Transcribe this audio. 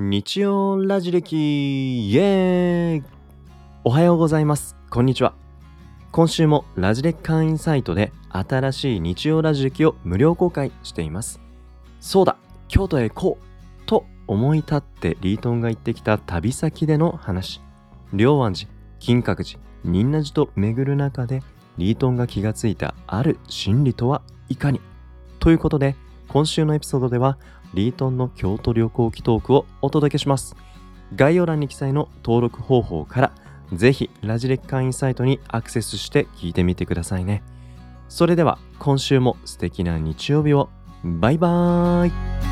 日曜ラジ歴イエーイおはようございます。こんにちは。今週もラジ歴会員サイトで新しい日曜ラジ歴を無料公開しています。そうだ、京都へ行こうと思い立ってリートンが行ってきた旅先での話。龍安寺、金閣寺、仁和寺と巡る中でリートンが気がついたある心理とはいかに？ということで今週のエピソードではリートンの京都旅行記トークをお届けします。概要欄に記載の登録方法からぜひラジレッ会員サイトにアクセスして聞いてみてくださいね。それでは今週も素敵な日曜日を。バイバーイ。